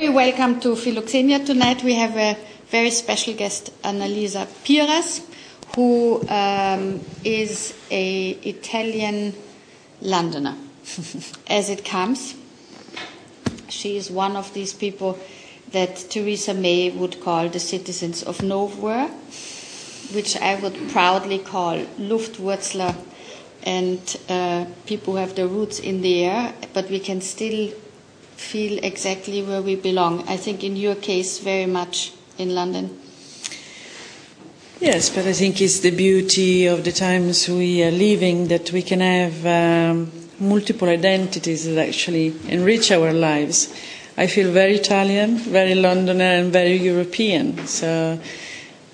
Welcome to Philoxenia tonight. We have a very special guest, Annalisa Piras, who um, is a Italian Londoner, as it comes. She is one of these people that Theresa May would call the citizens of nowhere, which I would proudly call Luftwurzler and uh, people who have their roots in the air, but we can still feel exactly where we belong. I think in your case, very much in London. Yes, but I think it's the beauty of the times we are living that we can have um, multiple identities that actually enrich our lives. I feel very Italian, very Londoner, and very European. So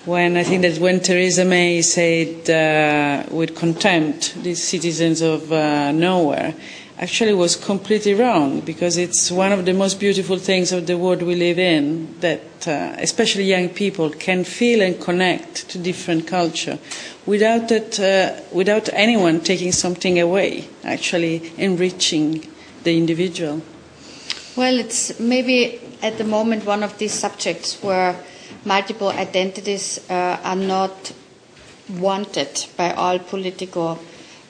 when I think that when Theresa May said uh, with contempt, these citizens of uh, nowhere, actually was completely wrong because it's one of the most beautiful things of the world we live in that uh, especially young people can feel and connect to different culture without it, uh, without anyone taking something away actually enriching the individual. Well it's maybe at the moment one of these subjects where multiple identities uh, are not wanted by all political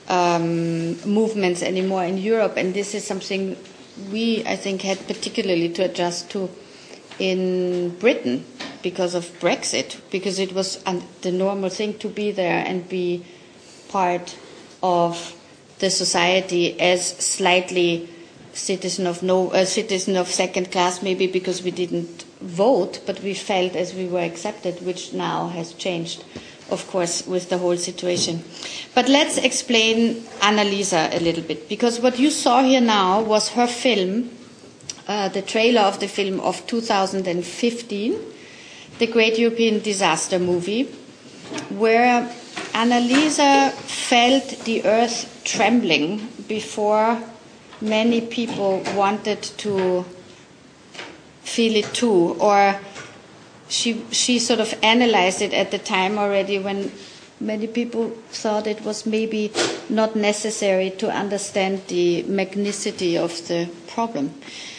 um, movements anymore in Europe, and this is something we, I think, had particularly to adjust to in Britain because of Brexit, because it was the normal thing to be there and be part of the society as slightly citizen of no uh, citizen of second class maybe because we didn't vote but we felt as we were accepted which now has changed of course, with the whole situation. But let's explain Annalisa a little bit, because what you saw here now was her film, uh, the trailer of the film of 2015, the Great European Disaster Movie, where Annalisa felt the earth trembling before many people wanted to feel it too, or she she sort of analyzed it at the time already when many people thought it was maybe not necessary to understand the magnicity of the problem.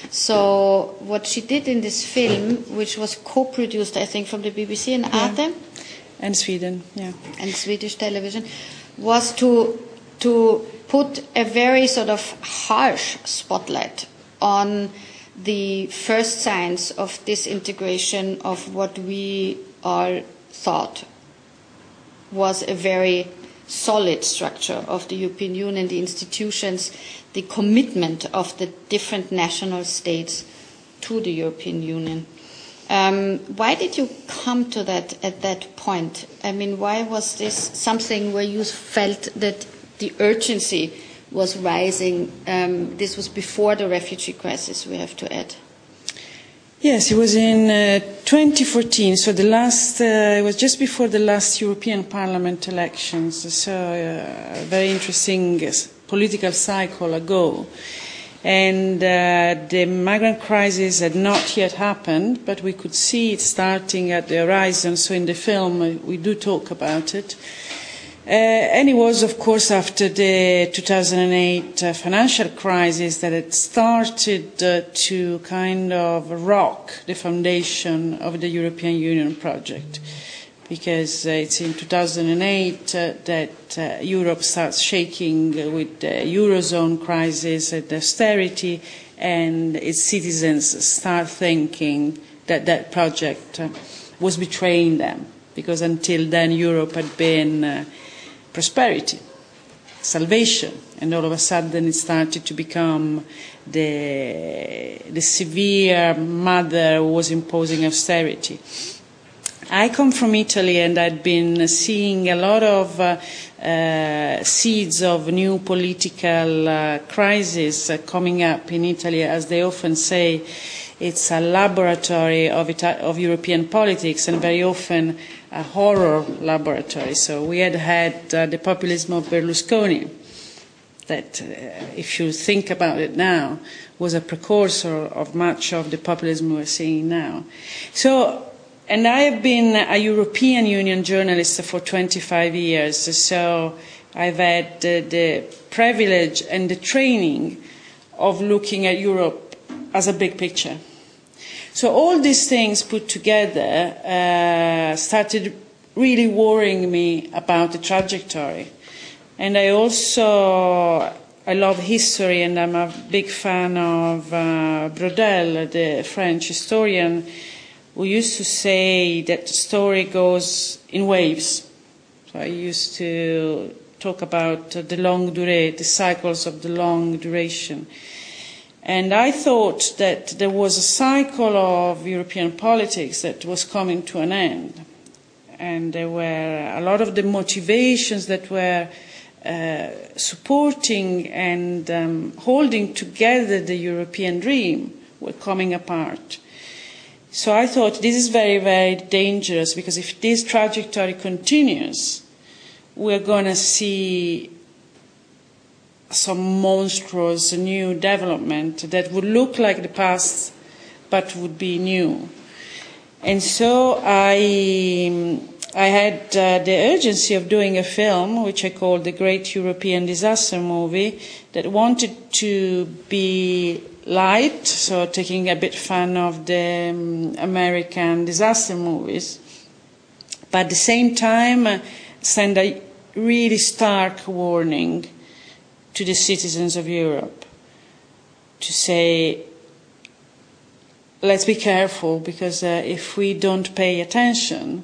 So what she did in this film, which was co-produced, I think, from the BBC and yeah. Arte, and Sweden, yeah, and Swedish television, was to to put a very sort of harsh spotlight on the first signs of disintegration of what we all thought was a very solid structure of the European Union, the institutions, the commitment of the different national states to the European Union. Um, why did you come to that at that point? I mean, why was this something where you felt that the urgency was rising. Um, this was before the refugee crisis, we have to add. Yes, it was in uh, 2014, so the last, uh, it was just before the last European Parliament elections, so uh, a very interesting political cycle ago. And uh, the migrant crisis had not yet happened, but we could see it starting at the horizon, so in the film uh, we do talk about it. Uh, and it was, of course, after the 2008 uh, financial crisis that it started uh, to kind of rock the foundation of the European Union project. Because uh, it's in 2008 uh, that uh, Europe starts shaking with the Eurozone crisis and austerity, and its citizens start thinking that that project uh, was betraying them. Because until then, Europe had been uh, prosperity, salvation, and all of a sudden it started to become the, the severe mother who was imposing austerity. I come from Italy and I'd been seeing a lot of uh, uh, seeds of new political uh, crisis uh, coming up in Italy, as they often say. It's a laboratory of, Ita- of European politics, and very often a horror laboratory. So we had had uh, the populism of Berlusconi, that, uh, if you think about it now, was a precursor of much of the populism we're seeing now. So, and I have been a European Union journalist for 25 years, so I've had the, the privilege and the training of looking at Europe as a big picture So all these things put together uh, started really worrying me about the trajectory. And I also I love history, and I'm a big fan of uh, Braudel, the French historian, who used to say that the story goes in waves. So I used to talk about the longue durée, the cycles of the long duration. And I thought that there was a cycle of European politics that was coming to an end. And there were a lot of the motivations that were uh, supporting and um, holding together the European dream were coming apart. So I thought this is very, very dangerous because if this trajectory continues, we're going to see some monstrous new development that would look like the past but would be new. And so I, I had uh, the urgency of doing a film, which I called the Great European Disaster Movie, that wanted to be light, so taking a bit fun of the um, American disaster movies, but at the same time uh, send a really stark warning to the citizens of Europe to say, let's be careful because uh, if we don't pay attention,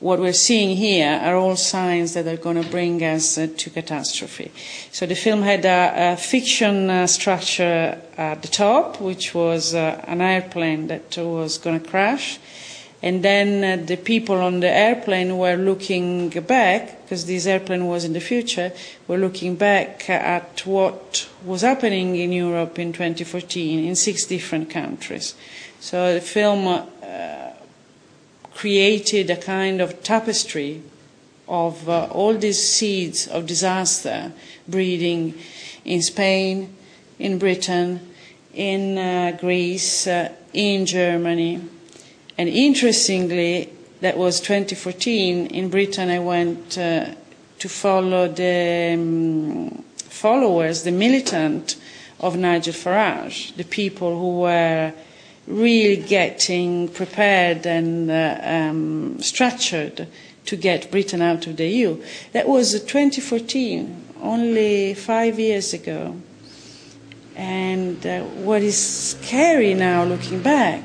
what we're seeing here are all signs that are going to bring us uh, to catastrophe. So the film had a, a fiction uh, structure at the top, which was uh, an airplane that was going to crash. And then uh, the people on the airplane were looking back, because this airplane was in the future, were looking back at what was happening in Europe in 2014 in six different countries. So the film uh, created a kind of tapestry of uh, all these seeds of disaster breeding in Spain, in Britain, in uh, Greece, uh, in Germany. And interestingly, that was 2014. In Britain, I went uh, to follow the um, followers, the militant of Nigel Farage, the people who were really getting prepared and uh, um, structured to get Britain out of the EU. That was 2014, only five years ago. And uh, what is scary now, looking back,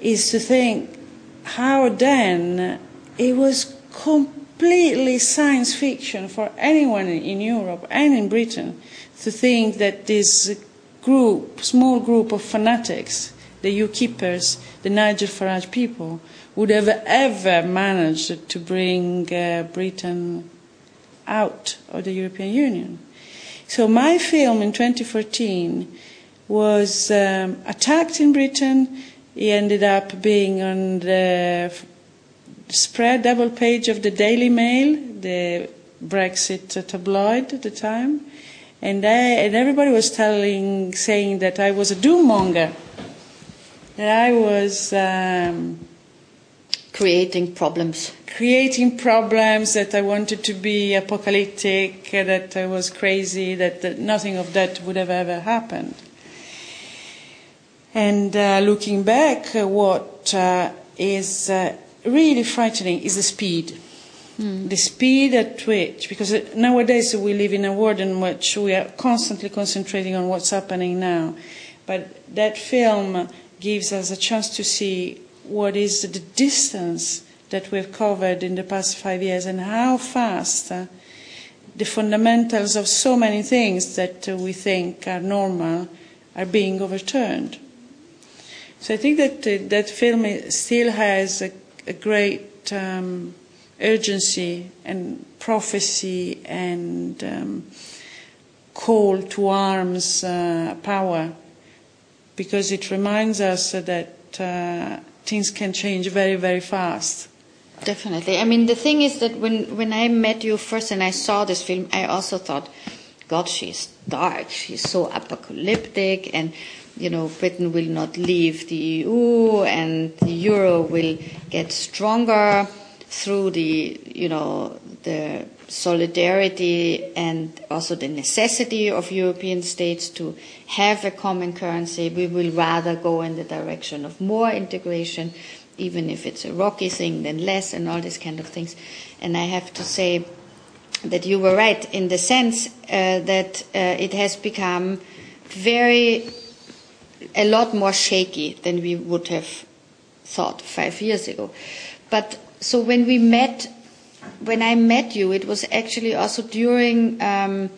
is to think how then it was completely science fiction for anyone in Europe and in Britain to think that this group, small group of fanatics, the UKIPers, the Nigel Farage people, would have ever managed to bring uh, Britain out of the European Union. So my film in 2014 was um, attacked in Britain. It ended up being on the spread double page of the Daily Mail, the Brexit tabloid at the time. And, I, and everybody was telling, saying that I was a doom monger, that I was um, creating problems. Creating problems, that I wanted to be apocalyptic, that I was crazy, that, that nothing of that would have ever happened. And uh, looking back, uh, what uh, is uh, really frightening is the speed Mm. The speed at which, because nowadays we live in a world in which we are constantly concentrating on what's happening now, but that film gives us a chance to see what is the distance that we've covered in the past five years and how fast uh, the fundamentals of so many things that uh, we think are normal are being overturned. So I think that uh, that film still has a, a great um, urgency and prophecy and um, call to arms uh, power because it reminds us that uh, things can change very, very fast. Definitely. I mean, the thing is that when, when I met you first and I saw this film, I also thought, God, she's dark. She's so apocalyptic, and you know, Britain will not leave the EU, and the euro will get stronger through the, you know, the solidarity and also the necessity of European states to have a common currency. We will rather go in the direction of more integration, even if it's a rocky thing, than less, and all these kind of things. And I have to say that you were right in the sense uh, that uh, it has become very, a lot more shaky than we would have thought five years ago. But so when we met, when I met you, it was actually also during um,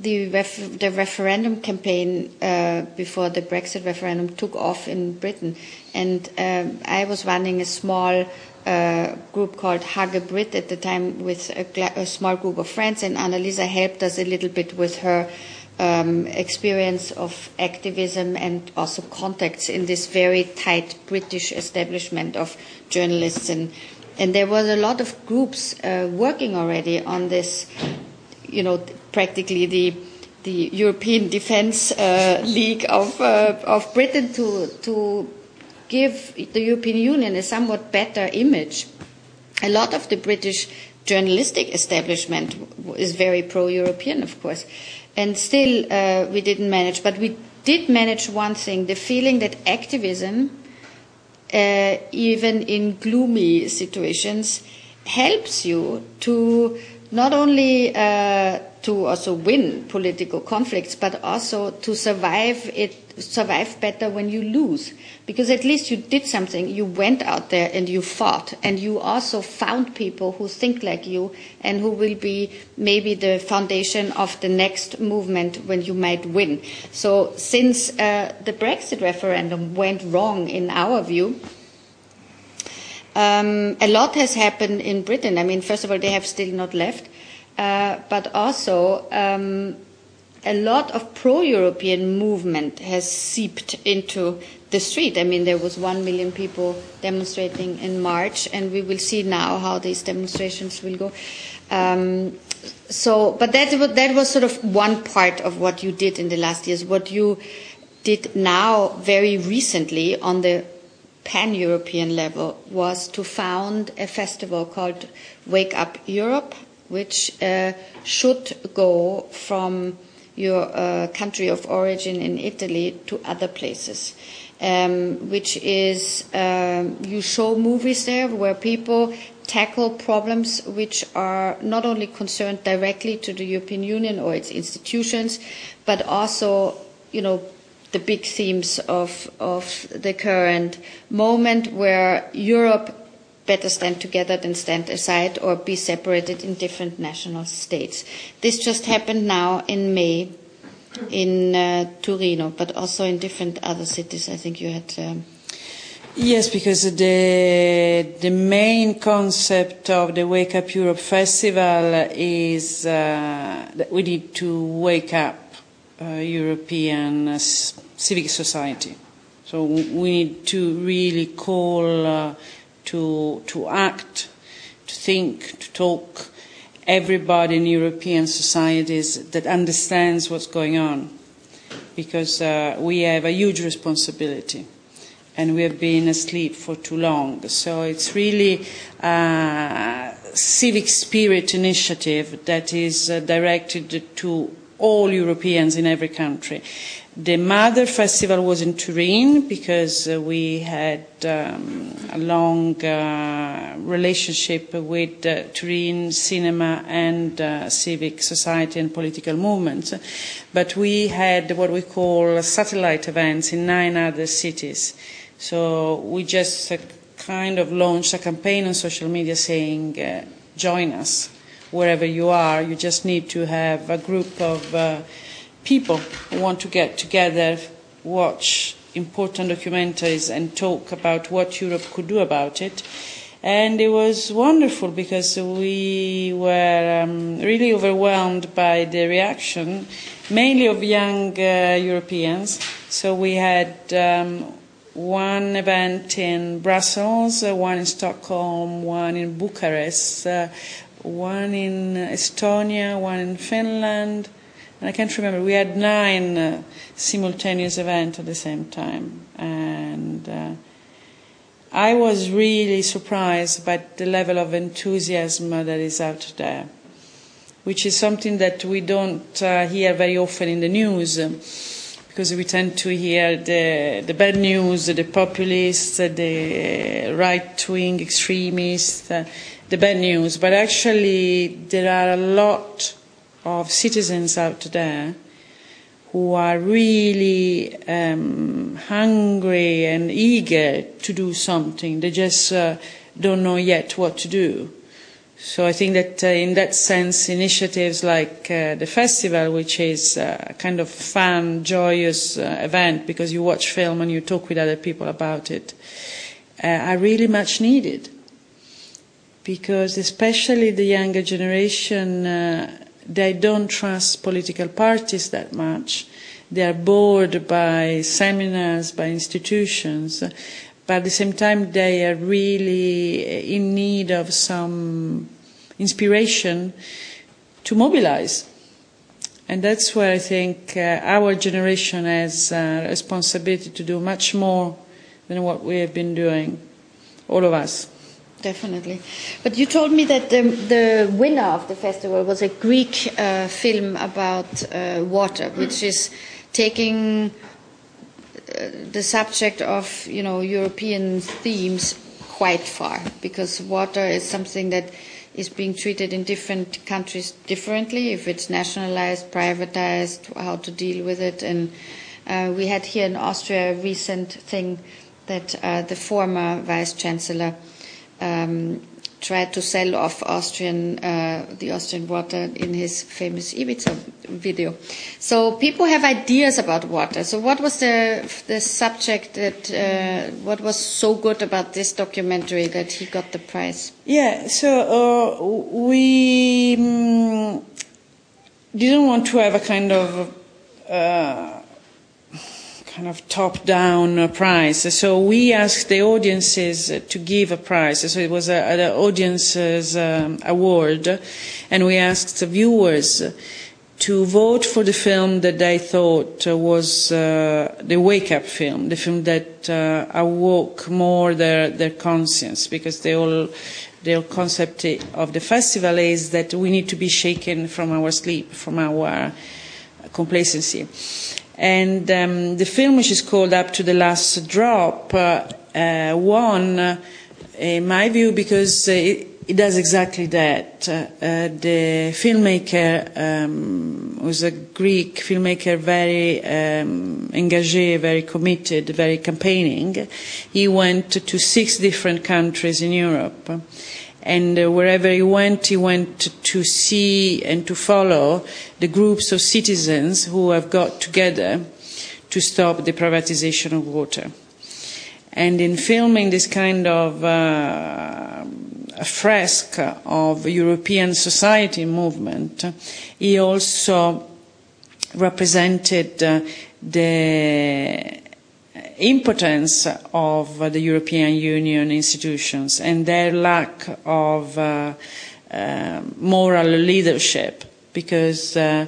the, ref- the referendum campaign uh, before the Brexit referendum took off in Britain. And um, I was running a small uh, group called Hage Brit at the time with a, gla- a small group of friends, and Annalisa helped us a little bit with her um, experience of activism and also contacts in this very tight British establishment of journalists and and there was a lot of groups uh, working already on this, you know, practically the the European Defence uh, League of uh, of Britain to to give the European Union a somewhat better image. A lot of the British journalistic establishment is very pro-European, of course, and still uh, we didn't manage. But we did manage one thing: the feeling that activism uh, even in gloomy situations, helps you to not only uh, to also win political conflicts, but also to survive it, survive better when you lose. Because at least you did something, you went out there and you fought, and you also found people who think like you and who will be maybe the foundation of the next movement when you might win. So since uh, the Brexit referendum went wrong in our view, um, a lot has happened in Britain. I mean, first of all, they have still not left, but also um, a lot of pro-European movement has seeped into the street. I mean, there was one million people demonstrating in March, and we will see now how these demonstrations will go. Um, so, but that that was sort of one part of what you did in the last years. What you did now, very recently, on the pan-European level was to found a festival called Wake Up Europe, which uh, should go from your uh, country of origin in Italy to other places. Um, which is um, you show movies there where people tackle problems which are not only concerned directly to the European Union or its institutions, but also, you know, the big themes of, of the current moment where Europe better stand together than stand aside or be separated in different national states. This just happened now in May in uh, Torino, but also in different other cities. I think you had. Um, Yes, because the the main concept of the Wake Up Europe Festival is uh, that we need to wake up uh, European uh, civic society. So we need to really call uh, to to act, to think, to talk. Everybody in European societies that understands what's going on, because uh, we have a huge responsibility and we have been asleep for too long. So it's really a civic spirit initiative that is uh, directed to all Europeans in every country. The Mother Festival was in Turin because uh, we had um, a long uh, relationship with uh, Turin cinema and uh, civic society and political movements. But we had what we call satellite events in nine other cities. So we just uh, kind of launched a campaign on social media saying, uh, join us wherever you are. You just need to have a group of uh, people who want to get together, watch important documentaries and talk about what Europe could do about it. And it was wonderful because we were um, really overwhelmed by the reaction, mainly of young uh, Europeans. So we had um, one event in Brussels, uh, one in Stockholm, one in Bucharest, uh, one in Estonia, one in Finland, and I can't remember. We had nine uh, simultaneous events at the same time, and uh, I was really surprised by the level of enthusiasm that is out there, which is something that we don't uh, hear very often in the news. because we tend to hear the, the bad news, the populists, the right wing extremists, uh, the bad news. But actually, there are a lot of citizens out there who are really um, hungry and eager to do something. They just uh, don't know yet what to do. So I think that uh, in that sense, initiatives like uh, the festival, which is a kind of fun, joyous uh, event because you watch film and you talk with other people about it, uh, are really much needed. Because especially the younger generation, uh, they don't trust political parties that much. They are bored by seminars, by institutions, but at the same time they are really in need of some inspiration to mobilize. And that's where I think uh, our generation has a responsibility to do much more than what we have been doing, all of us. Definitely. But you told me that the, the winner of the festival was a Greek uh, film about uh, water, which is taking uh, the subject of you know European themes quite far, because water is something that is being treated in different countries differently. If it's nationalized, privatized, how to deal with it, and uh, we had here in Austria a recent thing that uh, the former vice chancellor um, tried to sell off Austrian, uh, the Austrian water in his famous Ibiza video. So people have ideas about water. So what was the the subject that uh, what was so good about this documentary that he got the prize? Yeah, so uh, we um, didn't want to have a kind of uh, kind of top-down prize. So we asked the audiences to give a prize. So it was an audiences um, award, and we asked the viewers to vote for the film that they thought was uh, the wake-up film, the film that uh, awoke more their, their conscience, because they all concept of the festival is that we need to be shaken from our sleep, from our complacency. And um, the film, which is called Up to the Last Drop, uh, uh, won, uh, in my view, because it, it does exactly that. Uh, the filmmaker um, was a Greek filmmaker, very um, engagé, very committed, very campaigning. He went to six different countries in Europe and uh, wherever he went, he went to see and to follow the groups of citizens who have got together to stop the privatization of water. And in filming this kind of uh, of European society movement, he also represented uh, the impotence of the European Union institutions and their lack of uh, uh, moral leadership because uh,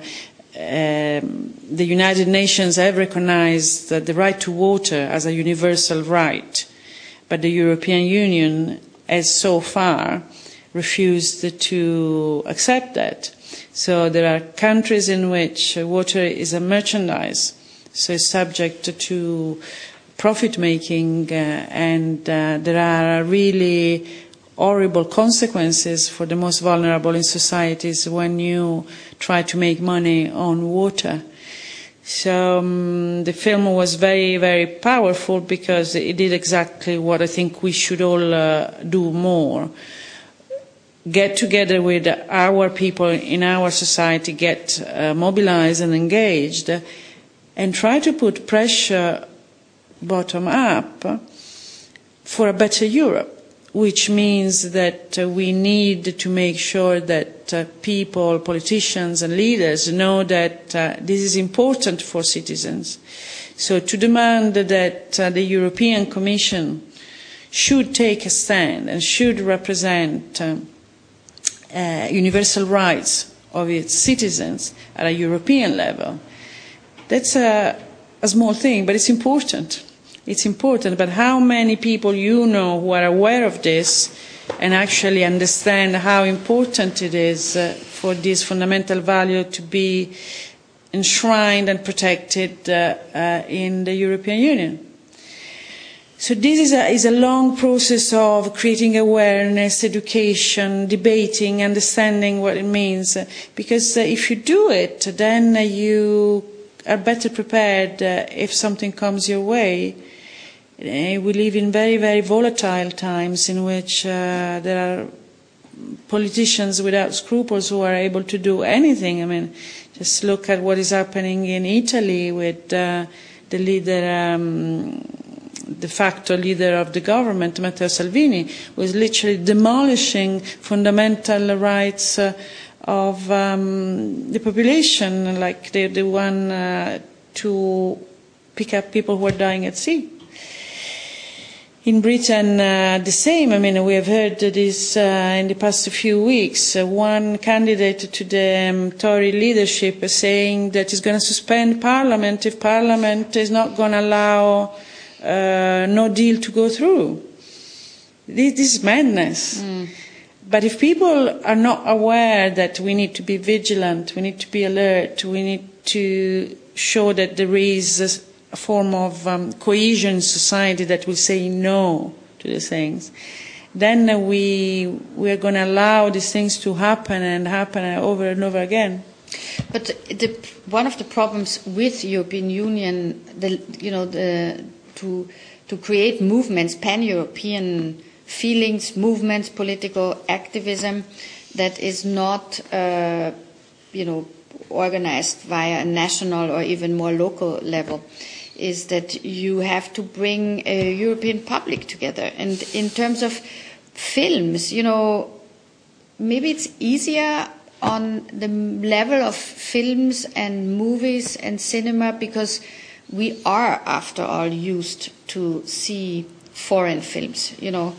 um, the United Nations have recognized the right to water as a universal right, but the European Union has so far refused to accept that. So there are countries in which water is a merchandise, so it's subject to profit making, uh, and uh, there are really horrible consequences for the most vulnerable in societies when you try to make money on water. So um, the film was very, very powerful because it did exactly what I think we should all uh, do more. Get together with our people in our society, get uh, mobilized and engaged, and try to put pressure bottom up for a better Europe, which means that uh, we need to make sure that uh, people, politicians and leaders know that uh, this is important for citizens. So to demand that the European Commission should take a stand and should represent uh, uh, universal rights of its citizens at a European level, that's a, a small thing, but it's important it's important, but how many people you know who are aware of this and actually understand how important it is uh, for this fundamental value to be enshrined and protected uh, uh, in the European Union. So this is a, is a long process of creating awareness, education, debating, understanding what it means. Because uh, if you do it, then uh, you are better prepared uh, if something comes your way. Uh, we live in very, very volatile times in which uh, there are politicians without scruples who are able to do anything. I mean, just look at what is happening in Italy with uh, the leader, um, de facto leader of the government, Matteo Salvini, who is literally demolishing fundamental rights uh, of um, the population, like the, the one uh, to pick up people who are dying at sea. In Britain, uh, the same. I mean, we have heard this uh, in the past few weeks. Uh, one candidate to the um, Tory leadership is saying that he's going to suspend Parliament if Parliament is not going to allow uh, no deal to go through. This, this is madness. Mm. But if people are not aware that we need to be vigilant, we need to be alert, we need to show that there is a form of um, cohesion society that will say no to the things, then uh, we we are going to allow these things to happen and happen over and over again. But the, one of the problems with European Union, the, you know, the, to to create movements, pan-European feelings, movements, political activism, that is not, uh, you know, organized via a national or even more local level is that you have to bring a European public together. And in terms of films, you know, maybe it's easier on the level of films and movies and cinema because we are, after all, used to see foreign films. You know,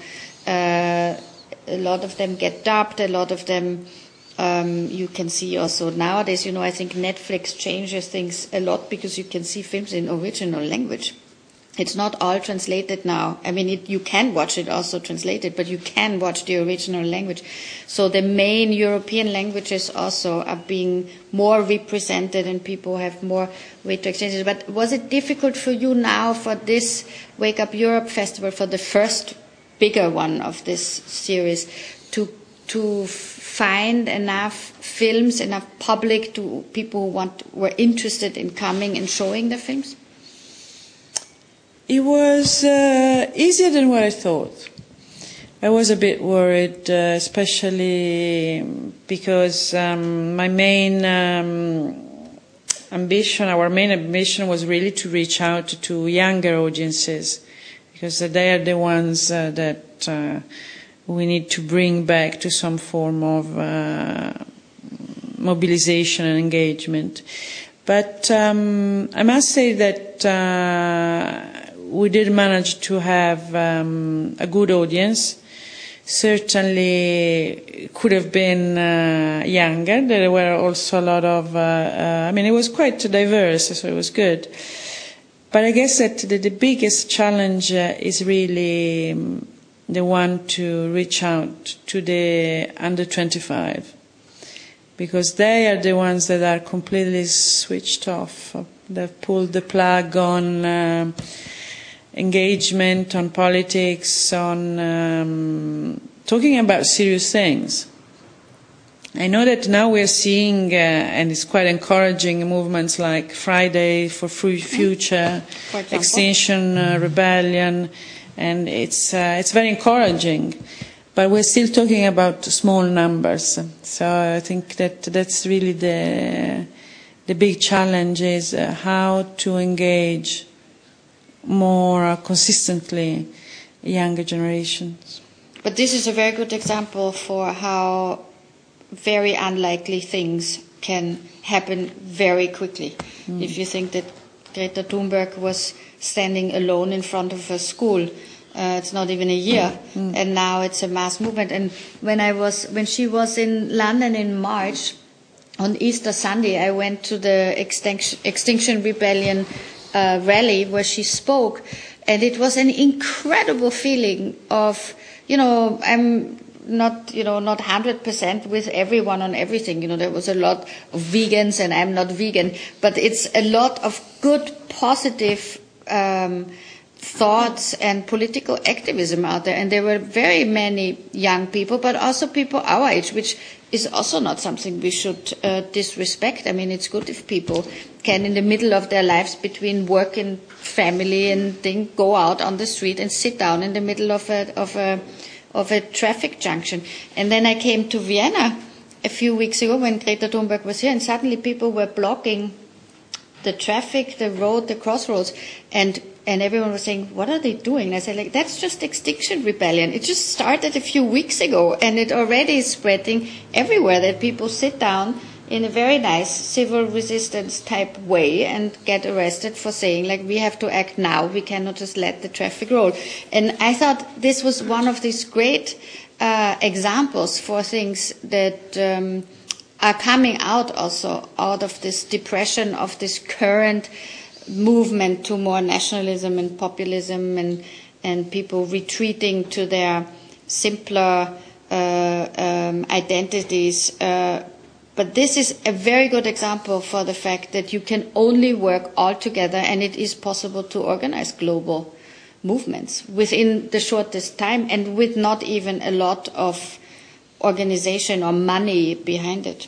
uh, a lot of them get dubbed, a lot of them um, you can see also nowadays, you know, I think Netflix changes things a lot because you can see films in original language. It's not all translated now. I mean, it, you can watch it also translated, but you can watch the original language. So the main European languages also are being more represented and people have more way to exchange it. But was it difficult for you now for this Wake Up Europe Festival, for the first bigger one of this series, to, to find enough films, enough public to people who want were interested in coming and showing the films? It was uh, easier than what I thought. I was a bit worried, uh, especially because um, my main um, ambition, our main ambition was really to reach out to younger audiences because they are the ones uh, that uh, we need to bring back to some form of uh, mobilization and engagement. But um, I must say that uh, we did manage to have um, a good audience. Certainly could have been uh, younger. There were also a lot of, uh, uh, I mean, it was quite diverse, so it was good. But I guess that the, the biggest challenge uh, is really um, the one to reach out to the under 25 because they are the ones that are completely switched off. They've pulled the plug on uh, engagement, on politics, on um, talking about serious things. I know that now we're seeing, uh, and it's quite encouraging, movements like Friday for Free Future, Extinction uh, Rebellion, and it's uh, it's very encouraging. But we're still talking about small numbers, so I think that that's really the the big challenge is uh, how to engage more consistently younger generations. But this is a very good example for how very unlikely things can happen very quickly. Mm. If you think that Greta Thunberg was standing alone in front of a school uh, it's not even a year, mm. and now it's a mass movement. And when I was, when she was in London in March, on Easter Sunday, I went to the Extinction, Extinction Rebellion uh, rally where she spoke, And it was an incredible feeling of, you know, I'm not, you know, not 100% with everyone on everything. You know, there was a lot of vegans and I'm not vegan, but it's a lot of good, positive, um, thoughts and political activism out there. And there were very many young people, but also people our age, which is also not something we should uh, disrespect. I mean, it's good if people can, in the middle of their lives, between work and family and thing, go out on the street and sit down in the middle of a of a of a traffic junction. And then I came to Vienna a few weeks ago when Greta Thunberg was here, and suddenly people were blocking the traffic, the road, the crossroads, and and everyone was saying, "What are they doing?" And I said, "Like that's just Extinction Rebellion. It just started a few weeks ago, and it already is spreading everywhere. That people sit down in a very nice civil resistance type way and get arrested for saying like we have to act now. We cannot just let the traffic roll." And I thought this was one of these great uh, examples for things that. Um, are coming out also out of this depression of this current movement to more nationalism and populism and and people retreating to their simpler uh, um, identities. Uh, but this is a very good example for the fact that you can only work all together and it is possible to organize global movements within the shortest time and with not even a lot of organization or money behind it.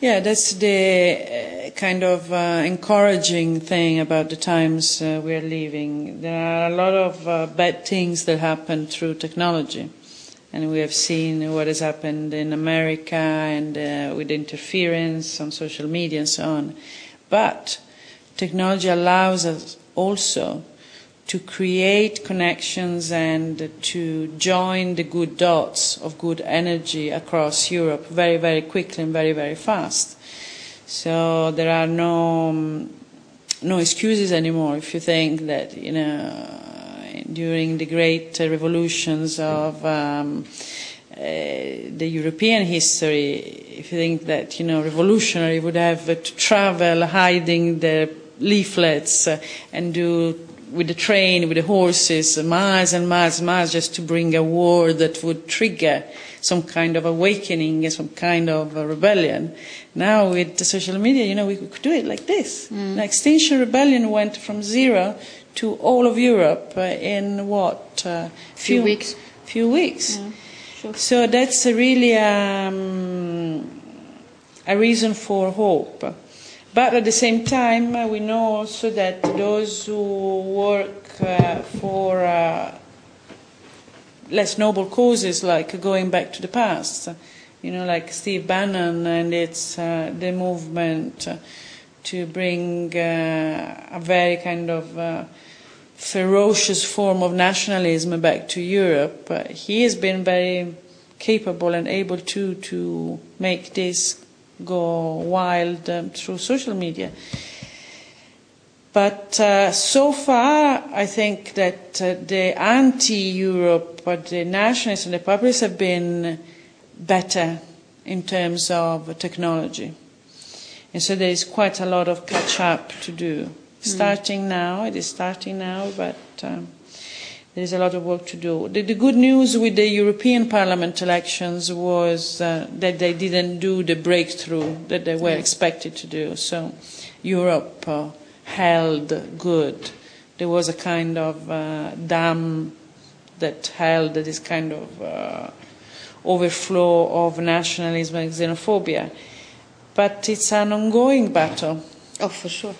Yeah, that's the uh, kind of uh, encouraging thing about the times uh, we're living. There are a lot of uh, bad things that happen through technology. And we have seen what has happened in America and uh, with interference on social media and so on. But technology allows us also to create connections and to join the good dots of good energy across Europe very, very quickly and very, very fast. So there are no um, no excuses anymore if you think that you know during the great revolutions of um, uh, the European history, if you think that you know revolutionary would have to travel hiding the leaflets and do with the train, with the horses, miles and miles and miles just to bring a war that would trigger some kind of awakening, some kind of rebellion. Now with the social media, you know, we could do it like this. Mm. The Extinction Rebellion went from zero to all of Europe uh, in what? Uh, few, few weeks. Few weeks. Yeah, sure. So that's a really um, a reason for hope. But at the same time, uh, we know also that those who work uh, for uh, less noble causes, like going back to the past, you know, like Steve Bannon and it's uh, the movement to bring uh, a very kind of uh, ferocious form of nationalism back to Europe. he has been very capable and able to to make this go wild um, through social media. But uh, so far, I think that uh, the anti-Europe, but the nationalists and the populists have been better in terms of technology. And so there is quite a lot of catch up to do. Mm. Starting now, it is starting now, but um, there is a lot of work to do. The, the good news with the European Parliament elections was uh, that they didn't do the breakthrough that they were expected to do. So Europe uh, held good. There was a kind of uh, dam that held this kind of uh, overflow of nationalism and xenophobia. But it's an ongoing battle Oh, for sure.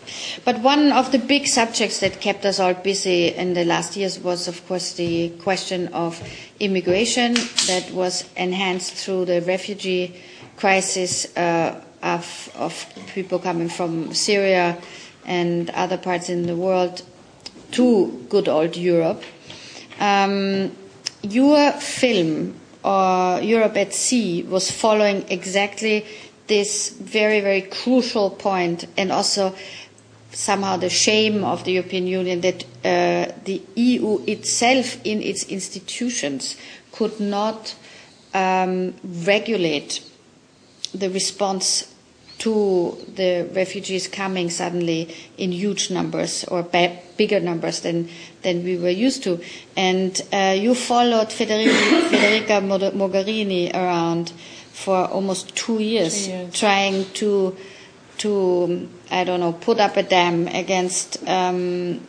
But one of the big subjects that kept us all busy in the last years was, of course, the question of immigration that was enhanced through the refugee crisis uh, of, of people coming from Syria and other parts in the world to good old Europe. Um, your film, uh, Europe at Sea, was following exactly this very, very crucial point and also somehow the shame of the European Union that uh, the EU itself in its institutions could not um, regulate the response to the refugees coming suddenly in huge numbers or bigger numbers than, than we were used to. And uh, you followed Federica, Federica Mogherini around for almost two years, Two years. trying to to I don't know put up a dam against um,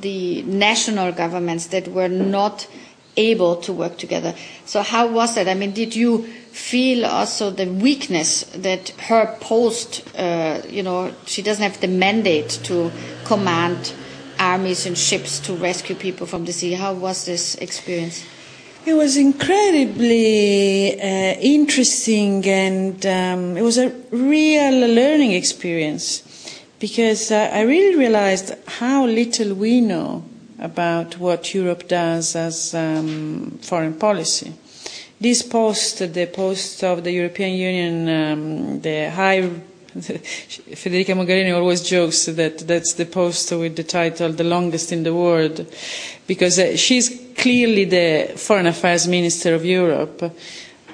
the national governments that were not able to work together. So how was that? I mean, did you feel also the weakness that her post, uh, you know, she doesn't have the mandate to command armies and ships to rescue people from the sea. How was this experience? It was incredibly uh, interesting and um, it was a real learning experience because uh, I really realized how little we know about what Europe does as um, foreign policy. This post, the post of the European Union, um, the high Federica Mogherini always jokes that that's the post with the title "The longest in the world," because uh, she's clearly the foreign affairs minister of Europe,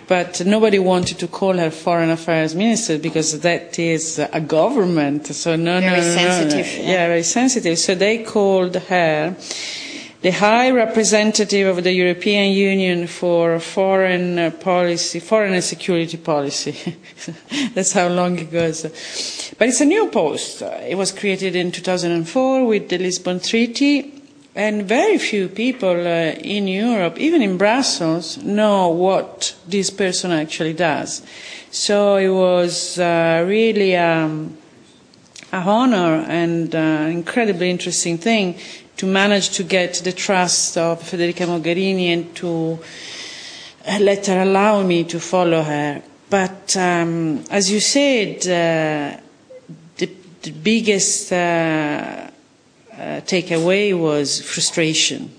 but nobody wanted to call her foreign affairs minister because that is a government. So no, very no, no, sensitive. no. Yeah. yeah, very sensitive. So they called her the High Representative of the European Union for Foreign Policy, Foreign and Security Policy. That's how long it goes. But it's a new post. It was created in 2004 with the Lisbon Treaty, and very few people uh, in Europe, even in Brussels, know what this person actually does. So it was uh, really um, a honor and uh, incredibly interesting thing to manage to get the trust of Federica Mogherini and to uh, let her allow me to follow her. But um, as you said, uh, the, the biggest uh, uh, takeaway was frustration.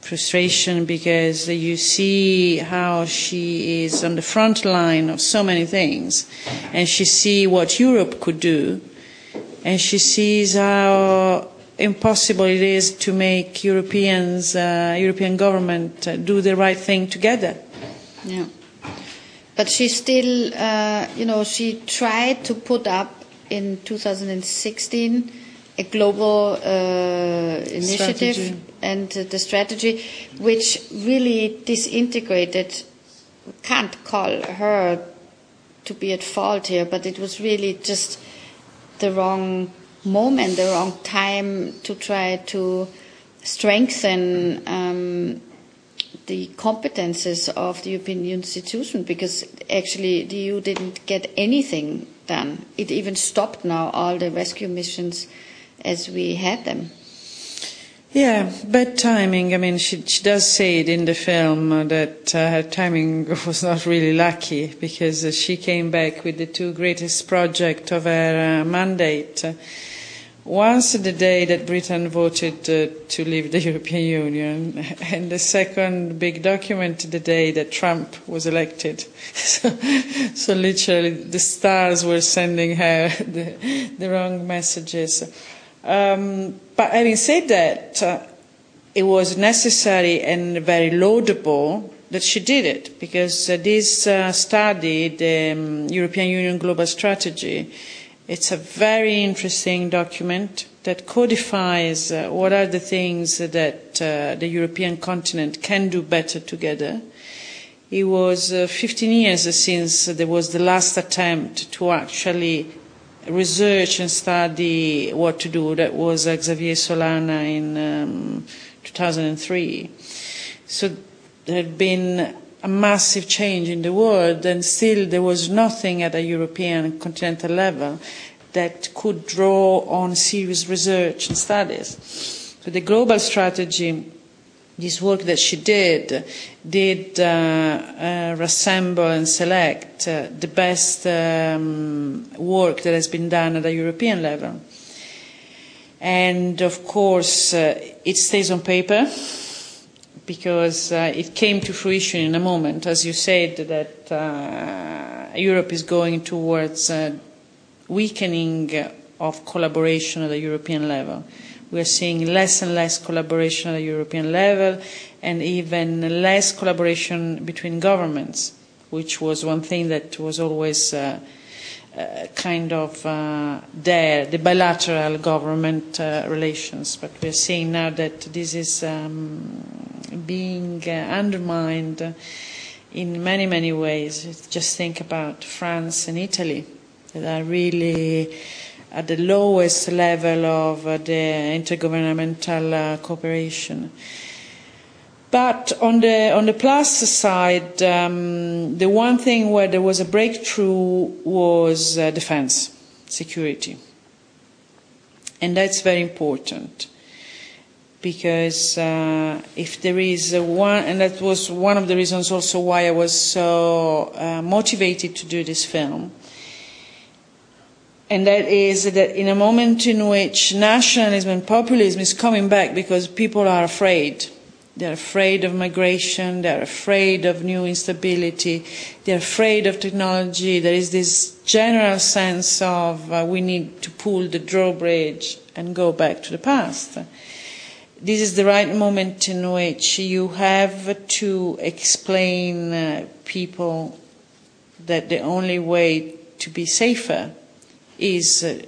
Frustration because you see how she is on the front line of so many things, and she sees what Europe could do, and she sees how impossible it is to make Europeans, uh, European government uh, do the right thing together. Yeah. But she still, uh, you know, she tried to put up in 2016 a global uh, initiative Strategy. and uh, the strategy, which really disintegrated. Can't call her to be at fault here, but it was really just the wrong moment, the wrong time to try to strengthen um, the competences of the European institution because actually the EU didn't get anything done. It even stopped now all the rescue missions as we had them. Yeah, bad timing. I mean, she, she does say it in the film uh, that uh, her timing was not really lucky because uh, she came back with the two greatest projects of her uh, mandate. Once the day that Britain voted uh, to leave the European Union, and the second big document the day that Trump was elected. So, so literally, the stars were sending her the, the wrong messages. Um, but having said that, uh, it was necessary and very laudable that she did it because uh, this uh, study, the um, European Union Global Strategy, it's a very interesting document that codifies uh, what are the things that uh, the European continent can do better together. It was uh, 15 years since there was the last attempt to actually research and study what to do. That was uh, Xavier Solana in um, 2003. So there had been a massive change in the world, and still there was nothing at a European continental level that could draw on serious research and studies. So the global strategy, this work that she did, did uh, uh, reassemble and select uh, the best um, work that has been done at a European level. And of course, uh, it stays on paper because uh, it came to fruition in a moment, as you said, that uh, Europe is going towards uh, weakening of collaboration at the European level. We are seeing less and less collaboration at the European level and even less collaboration between governments, which was one thing that was always uh, uh, kind of uh, there, the bilateral government uh, relations. But we're seeing now that this is um, being uh, undermined in many, many ways. Just think about France and Italy that are really at the lowest level of uh, the intergovernmental uh, cooperation. But on the on the plus side, um, the one thing where there was a breakthrough was uh, defense, security, and that's very important because uh, if there is one, and that was one of the reasons also why I was so uh, motivated to do this film and that is that in a moment in which nationalism and populism is coming back because people are afraid. They're afraid of migration, they're afraid of new instability, they're afraid of technology. There is this general sense of uh, we need to pull the drawbridge and go back to the past. This is the right moment in which you have to explain uh, people that the only way to be safer is uh,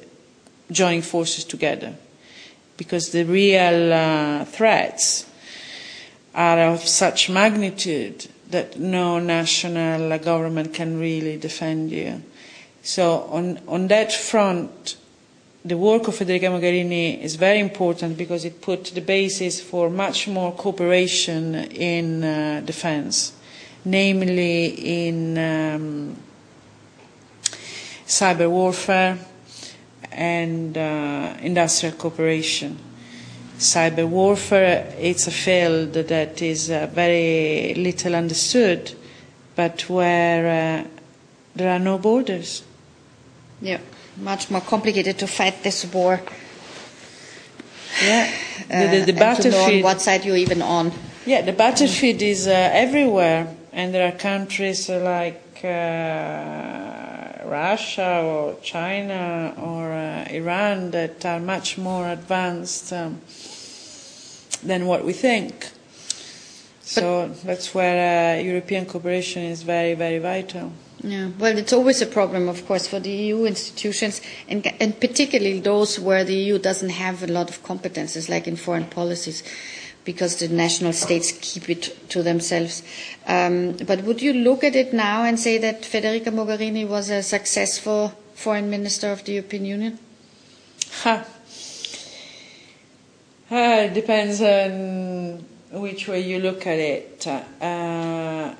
joining forces together because the real uh, threats are of such magnitude that no national government can really defend you. So on, on that front, the work of Federica Mogherini is very important because it put the basis for much more cooperation in uh, defense, namely in um, cyber warfare, and uh, industrial cooperation. Cyber warfare, it's a field that is uh, very little understood, but where uh, there are no borders. Yeah, much more complicated to fight this war. Yeah, the, the, the uh, battlefield. What side you're even on. Yeah, the battlefield is uh, everywhere, and there are countries like uh, Russia or China or uh, Iran that are much more advanced um, than what we think. So but that's where uh, European cooperation is very, very vital. Yeah, well, it's always a problem, of course, for the EU institutions, and, and particularly those where the EU doesn't have a lot of competences, like in foreign policies because the national states keep it to themselves. Um, but would you look at it now and say that Federica Mogherini was a successful foreign minister of the European Union? Uh, it depends on which way you look at it. Uh,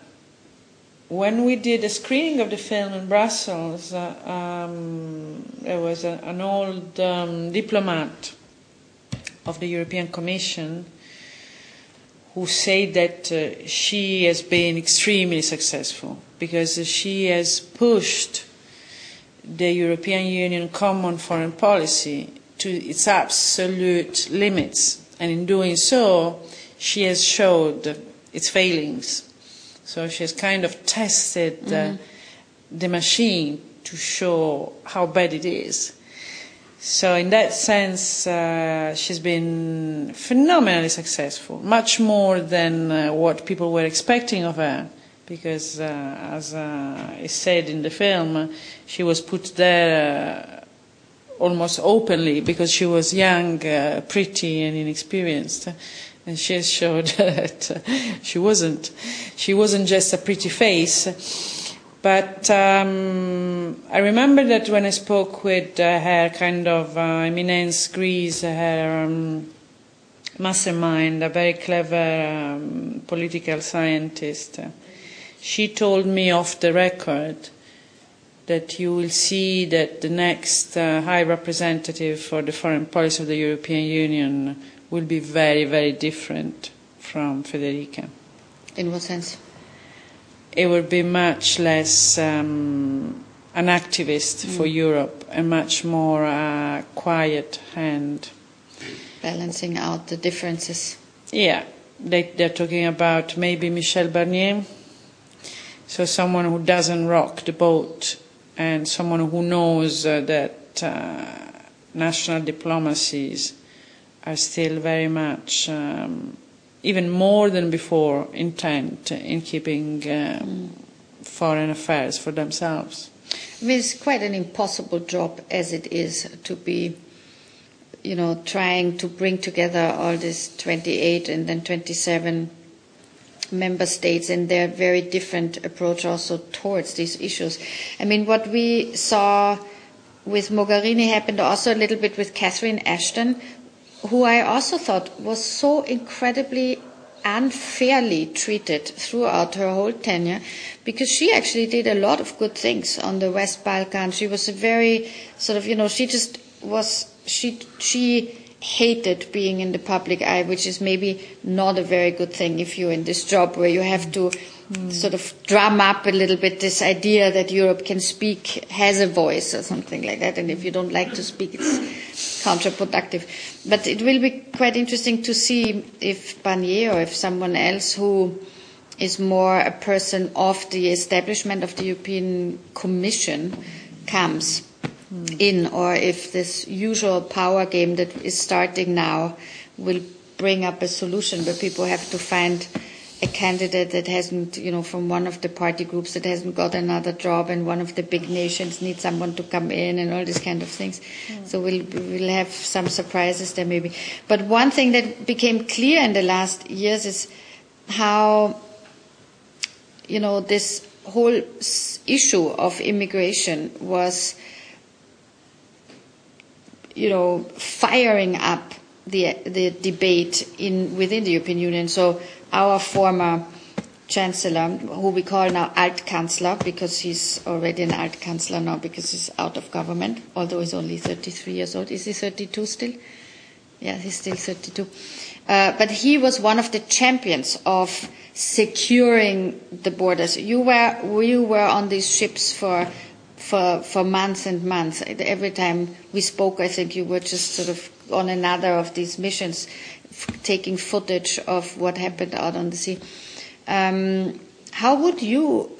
when we did a screening of the film in Brussels, uh, um, there was a, an old um, diplomat of the European Commission who said that uh, she has been extremely successful because she has pushed the European Union common foreign policy to its absolute limits. And in doing so, she has showed its failings. So she's kind of tested uh, mm-hmm. the machine to show how bad it is. So in that sense, uh, she's been phenomenally successful, much more than uh, what people were expecting of her. Because, uh, as uh, is said in the film, she was put there uh, almost openly because she was young, uh, pretty, and inexperienced. And she has showed that uh, she wasn't. She wasn't just a pretty face But um, I remember that when I spoke with uh, her kind of uh, eminence grise, her um, mastermind, a very clever um, political scientist, uh, she told me off the record that you will see that the next uh, High Representative for the foreign policy of the European Union will be very, very different from Federica. In what sense? it will be much less um, an activist mm. for Europe and much more a quiet hand. Balancing out the differences. Yeah, they, they're talking about maybe Michel Barnier, so someone who doesn't rock the boat and someone who knows uh, that uh, national diplomacies are still very much um, even more than before, intent in keeping um, foreign affairs for themselves. I mean, it's quite an impossible job as it is to be, you know, trying to bring together all these 28 and then 27 member states and their very different approach also towards these issues. I mean, what we saw with Mogherini happened also a little bit with Catherine Ashton, who I also thought was so incredibly unfairly treated throughout her whole tenure because she actually did a lot of good things on the West Balkan. She was a very sort of, you know, she just was, she, she hated being in the public eye, which is maybe not a very good thing if you're in this job where you have to mm. sort of drum up a little bit this idea that Europe can speak, has a voice or something like that. And if you don't like to speak, it's counterproductive. But it will be quite interesting to see if Barnier or if someone else who is more a person of the establishment of the European Commission comes mm. in, or if this usual power game that is starting now will bring up a solution where people have to find a candidate that hasn't, you know, from one of the party groups that hasn't got another job, and one of the big nations needs someone to come in, and all these kind of things. Mm. So we'll we'll have some surprises there maybe. But one thing that became clear in the last years is how, you know, this whole issue of immigration was, you know, firing up the the debate in within the European Union. So our former chancellor, who we call now Altkanzler, because he's already an Altkanzler now because he's out of government, although he's only 33 years old. Is he 32 still? Yeah, he's still 32. Uh, but he was one of the champions of securing the borders. You were, you were on these ships for, for, for months and months. Every time we spoke, I think you were just sort of on another of these missions taking footage of what happened out on the sea. Um, how would you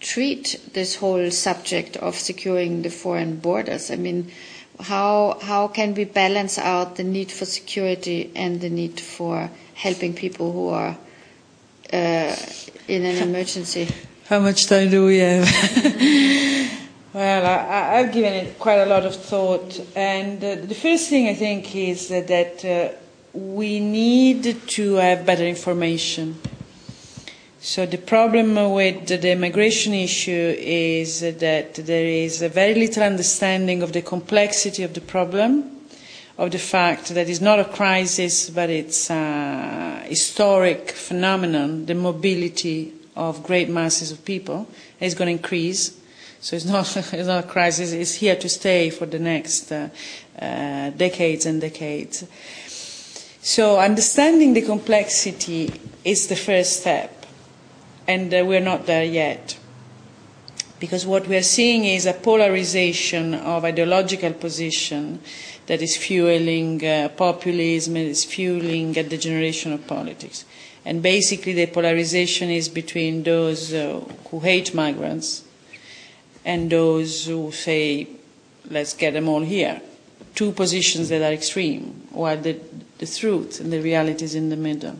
treat this whole subject of securing the foreign borders? I mean, how how can we balance out the need for security and the need for helping people who are uh, in an emergency? How much time do we have? well, I, I've given it quite a lot of thought, and uh, the first thing I think is that. that uh, we need to have better information. So the problem with the immigration issue is that there is a very little understanding of the complexity of the problem, of the fact that it's not a crisis, but it's a historic phenomenon, the mobility of great masses of people. is going to increase. So it's not, it's not a crisis, it's here to stay for the next uh, uh, decades and decades. So understanding the complexity is the first step, and uh, we're not there yet. Because what we're seeing is a polarization of ideological position that is fueling uh, populism, is fueling a degeneration of politics. And basically the polarization is between those uh, who hate migrants and those who say, let's get them all here. Two positions that are extreme, while the the truth and the reality is in the middle.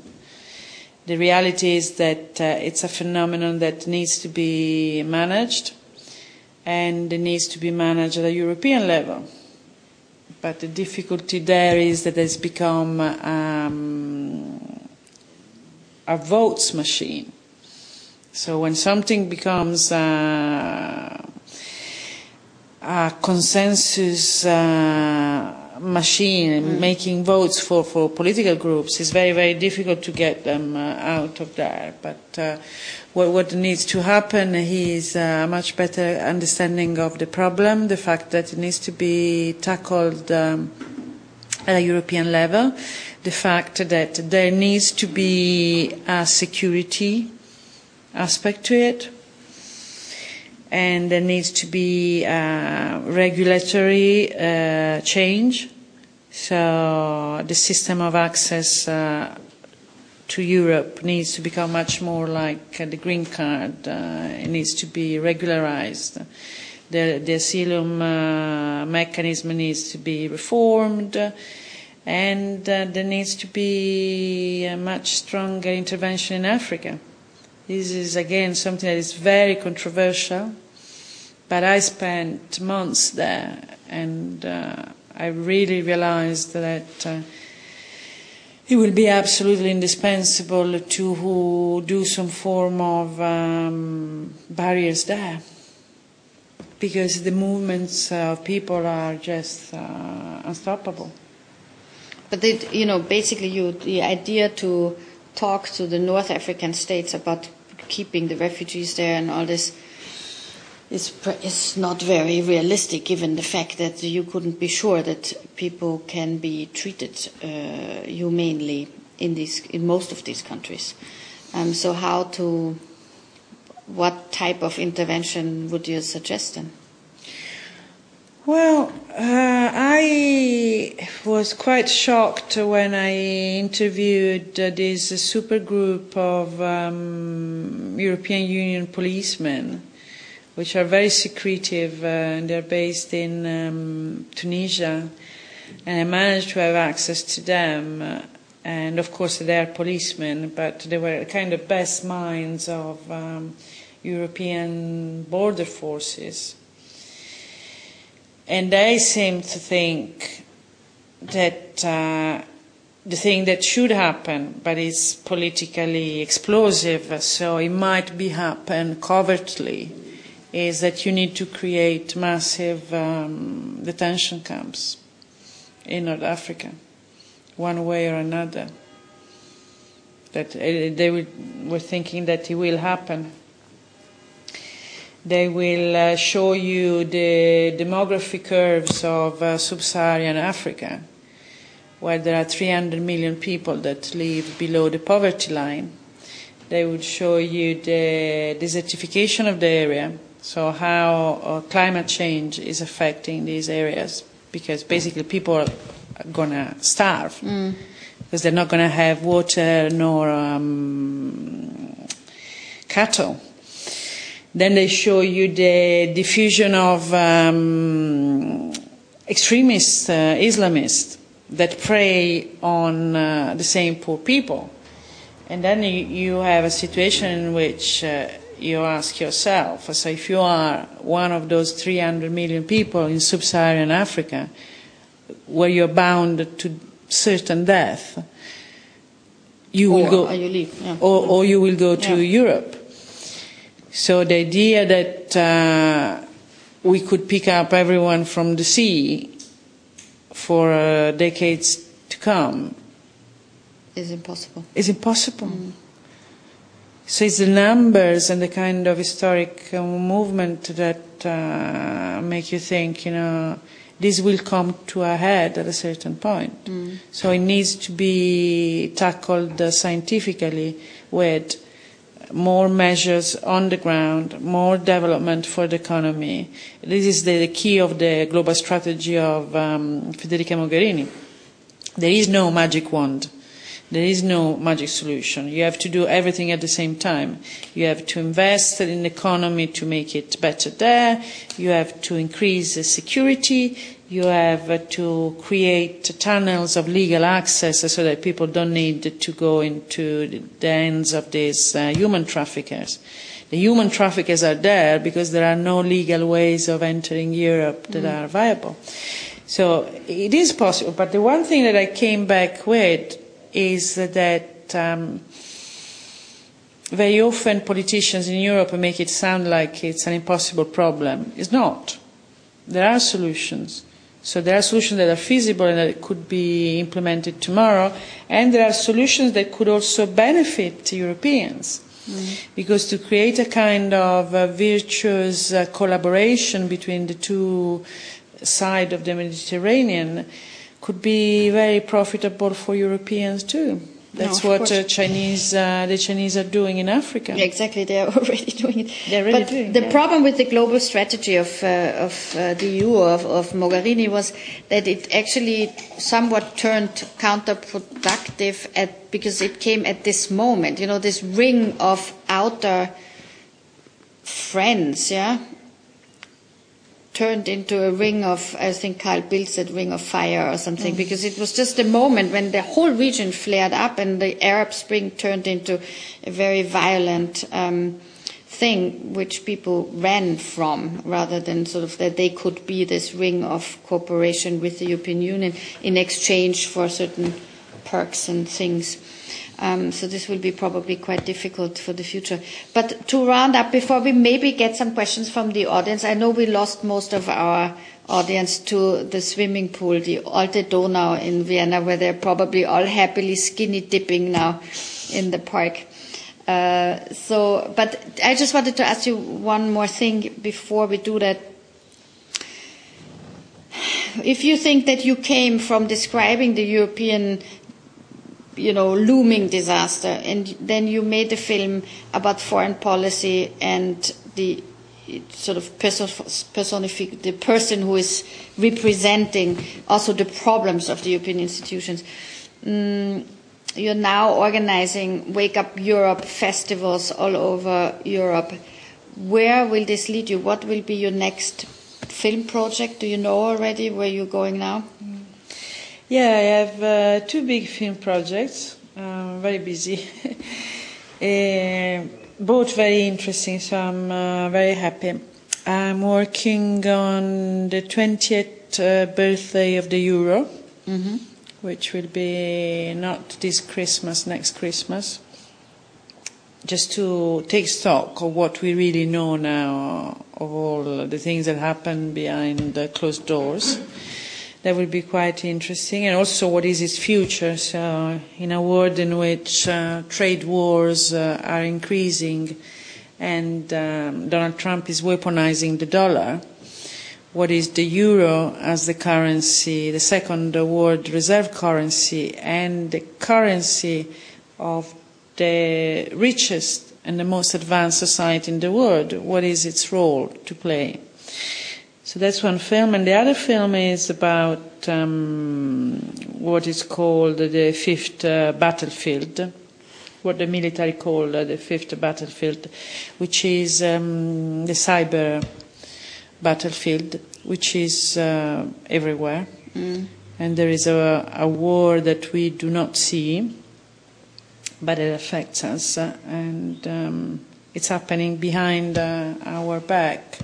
The reality is that uh, it's a phenomenon that needs to be managed and it needs to be managed at a European level. But the difficulty there is that it's become um, a votes machine. So when something becomes uh, a consensus uh, machine mm. making votes for, for political groups is very, very difficult to get them uh, out of there. But uh, what, what needs to happen is a much better understanding of the problem, the fact that it needs to be tackled um, at a European level, the fact that there needs to be a security aspect to it, and there needs to be a regulatory uh, change. So the system of access uh, to Europe needs to become much more like uh, the green card. Uh, it needs to be regularized. The, the asylum uh, mechanism needs to be reformed. And uh, there needs to be a much stronger intervention in Africa this is again something that is very controversial, But I spent months there, and uh, I really realized that uh, it will be absolutely indispensable to do some form of um, barriers there because the movements of people are just uh, unstoppable. But you know, basically, you the idea to talk to the North African states about keeping the refugees there and all this is is not very realistic, given the fact that you couldn't be sure that people can be treated uh, humanely in these in most of these countries. Um, so, how to what type of intervention would you suggest then? Well, uh, I was quite shocked when I interviewed uh, this super group of um, European Union policemen, which are very secretive, uh, and they're based in um, Tunisia. And I managed to have access to them. Uh, and of course, they're policemen, but they were kind of best minds of um, European border forces and they seem to think that uh, the thing that should happen, but is politically explosive, so it might be happen covertly, is that you need to create massive um, detention camps in North Africa, one way or another. That uh, they were thinking that it will happen they will uh, show you the demography curves of uh, sub-Saharan Africa, where there are 300 million people that live below the poverty line. They would show you the desertification of the area, so how uh, climate change is affecting these areas, because basically people are going to starve. Mm. Because they're not going to have water nor um, cattle then they show you the diffusion of um, extremist uh, Islamists that prey on uh, the same poor people. And then you, you have a situation in which uh, you ask yourself, so if you are one of those 300 million people in sub-Saharan Africa, where you're bound to certain death, you or will go, you leave, yeah. or, or, you will go to yeah. Europe. So the idea that uh, we could pick up everyone from the sea for uh, decades to come is impossible. Is impossible. Mm. So it's the numbers and the kind of historic uh, movement that uh, make you think, you know, this will come to a head at a certain point. Mm. So it needs to be tackled uh, scientifically with more measures on the ground, more development for the economy. This is the, the key of the global strategy of um, Federica Mogherini. There is no magic wand. There is no magic solution. You have to do everything at the same time. You have to invest in the economy to make it better there. You have to increase the security. You have to create tunnels of legal access so that people don't need to go into the hands of these uh, human traffickers. The human traffickers are there because there are no legal ways of entering Europe that mm. are viable. So it is possible. But the one thing that I came back with is that um, very often politicians in Europe make it sound like it's an impossible problem. It's not. There are solutions. So there are solutions that are feasible and that could be implemented tomorrow, and there are solutions that could also benefit Europeans. Mm. Because to create a kind of a virtuous uh, collaboration between the two sides of the Mediterranean could be very profitable for Europeans too. That's no, what uh, Chinese, uh, the Chinese are doing in Africa. Yeah, exactly, they are already doing it. They're already but doing the yeah. problem with the global strategy of, uh, of uh, the EU of, of Mogherini was that it actually somewhat turned counterproductive at, because it came at this moment. You know, this ring of outer friends, yeah, turned into a ring of, I think Carl Bildt said ring of fire or something, mm. because it was just a moment when the whole region flared up and the Arab Spring turned into a very violent um, thing which people ran from rather than sort of that they could be this ring of cooperation with the European Union in exchange for certain perks and things. Um, so this will be probably quite difficult for the future. But to round up, before we maybe get some questions from the audience, I know we lost most of our audience to the swimming pool, the Alte Donau in Vienna, where they're probably all happily skinny dipping now in the park. Uh, so, but I just wanted to ask you one more thing before we do that. If you think that you came from describing the European you know, looming disaster. And then you made a film about foreign policy and the sort of personific the person who is representing also the problems of the European institutions. Mm, you're now organizing Wake Up Europe festivals all over Europe. Where will this lead you? What will be your next film project? Do you know already where you're going now? Yeah, I have uh, two big film projects. I'm very busy. uh, both very interesting, so I'm uh, very happy. I'm working on the 20th uh, birthday of the euro, mm-hmm. which will be not this Christmas, next Christmas. Just to take stock of what we really know now of all the things that happen behind the closed doors. That will be quite interesting. And also, what is its future? So, in a world in which uh, trade wars uh, are increasing and um, Donald Trump is weaponizing the dollar, what is the euro as the currency, the second world reserve currency, and the currency of the richest and the most advanced society in the world? What is its role to play? So that's one film, and the other film is about um, what is called the fifth uh, battlefield, what the military call uh, the fifth battlefield, which is um, the cyber battlefield, which is uh, everywhere. Mm. And there is a, a, war that we do not see, but it affects us, and um, it's happening behind uh, our back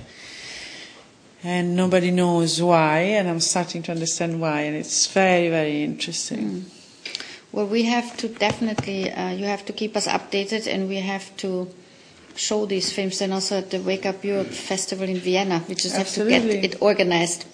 and nobody knows why, and I'm starting to understand why, and it's very, very interesting. Mm. Well, we have to definitely, uh, you have to keep us updated, and we have to show these films, and also at the Wake Up Europe Festival in Vienna. We just Absolutely. have to get it organized